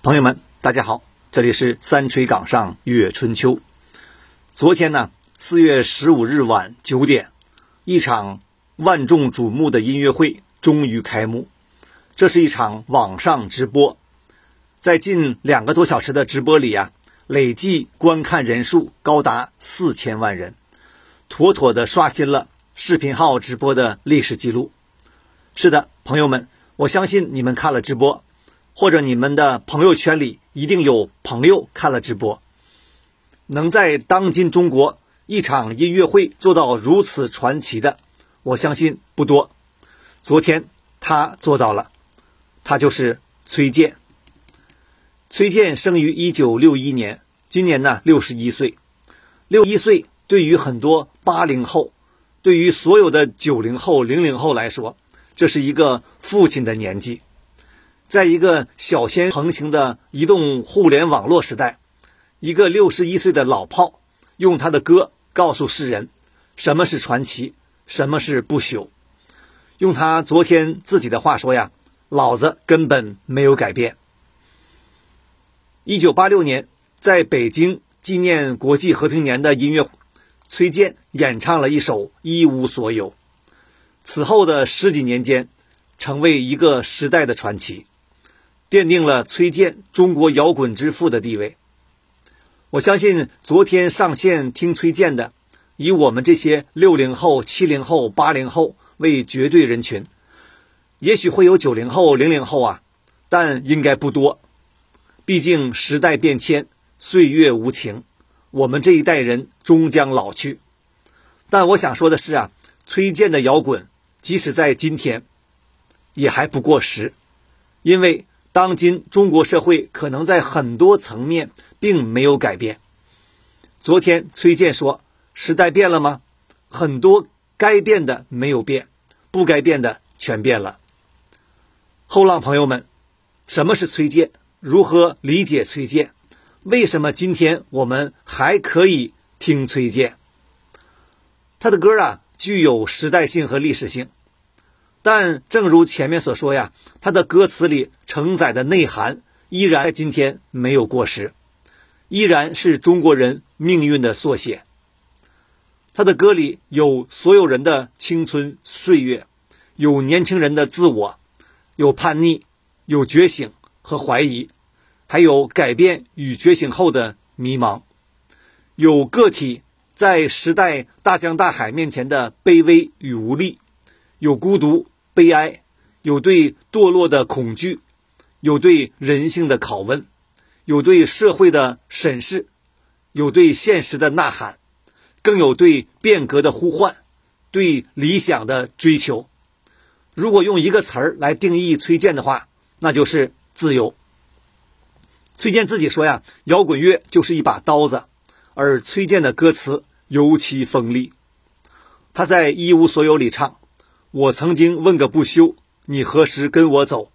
朋友们，大家好，这里是三锤岗上月春秋。昨天呢，四月十五日晚九点，一场万众瞩目的音乐会终于开幕。这是一场网上直播，在近两个多小时的直播里啊，累计观看人数高达四千万人，妥妥的刷新了视频号直播的历史记录。是的，朋友们，我相信你们看了直播。或者你们的朋友圈里一定有朋友看了直播，能在当今中国一场音乐会做到如此传奇的，我相信不多。昨天他做到了，他就是崔健。崔健生于一九六一年，今年呢六十一岁。六一岁对于很多八零后，对于所有的九零后、零零后来说，这是一个父亲的年纪。在一个小仙横行的移动互联网络时代，一个六十一岁的老炮用他的歌告诉世人什么是传奇，什么是不朽。用他昨天自己的话说呀：“老子根本没有改变。”一九八六年，在北京纪念国际和平年的音乐，崔健演唱了一首《一无所有》。此后的十几年间，成为一个时代的传奇。奠定了崔健“中国摇滚之父”的地位。我相信，昨天上线听崔健的，以我们这些六零后、七零后、八零后为绝对人群，也许会有九零后、零零后啊，但应该不多。毕竟时代变迁，岁月无情，我们这一代人终将老去。但我想说的是啊，崔健的摇滚，即使在今天，也还不过时，因为。当今中国社会可能在很多层面并没有改变。昨天崔健说：“时代变了吗？很多该变的没有变，不该变的全变了。”后浪朋友们，什么是崔健？如何理解崔健？为什么今天我们还可以听崔健？他的歌啊，具有时代性和历史性。但正如前面所说呀，他的歌词里承载的内涵依然今天没有过时，依然是中国人命运的缩写。他的歌里有所有人的青春岁月，有年轻人的自我，有叛逆，有觉醒和怀疑，还有改变与觉醒后的迷茫，有个体在时代大江大海面前的卑微与无力。有孤独、悲哀，有对堕落的恐惧，有对人性的拷问，有对社会的审视，有对现实的呐喊，更有对变革的呼唤，对理想的追求。如果用一个词儿来定义崔健的话，那就是自由。崔健自己说呀：“摇滚乐就是一把刀子。”而崔健的歌词尤其锋利。他在《一无所有》里唱。我曾经问个不休，你何时跟我走？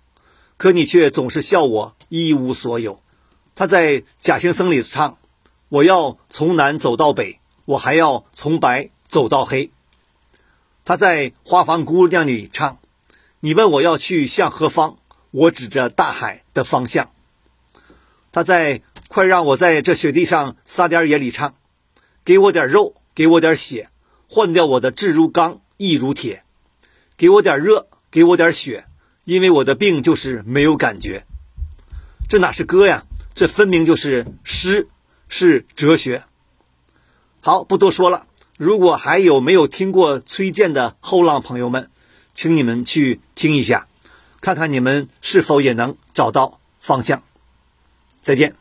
可你却总是笑我一无所有。他在《假行僧》里唱：“我要从南走到北，我还要从白走到黑。”他在《花房姑娘》里唱：“你问我要去向何方，我指着大海的方向。”他在《快让我在这雪地上撒点野》里唱：“给我点肉，给我点血，换掉我的志如钢，意如铁。”给我点热，给我点血，因为我的病就是没有感觉。这哪是歌呀？这分明就是诗，是哲学。好，不多说了。如果还有没有听过崔健的后浪朋友们，请你们去听一下，看看你们是否也能找到方向。再见。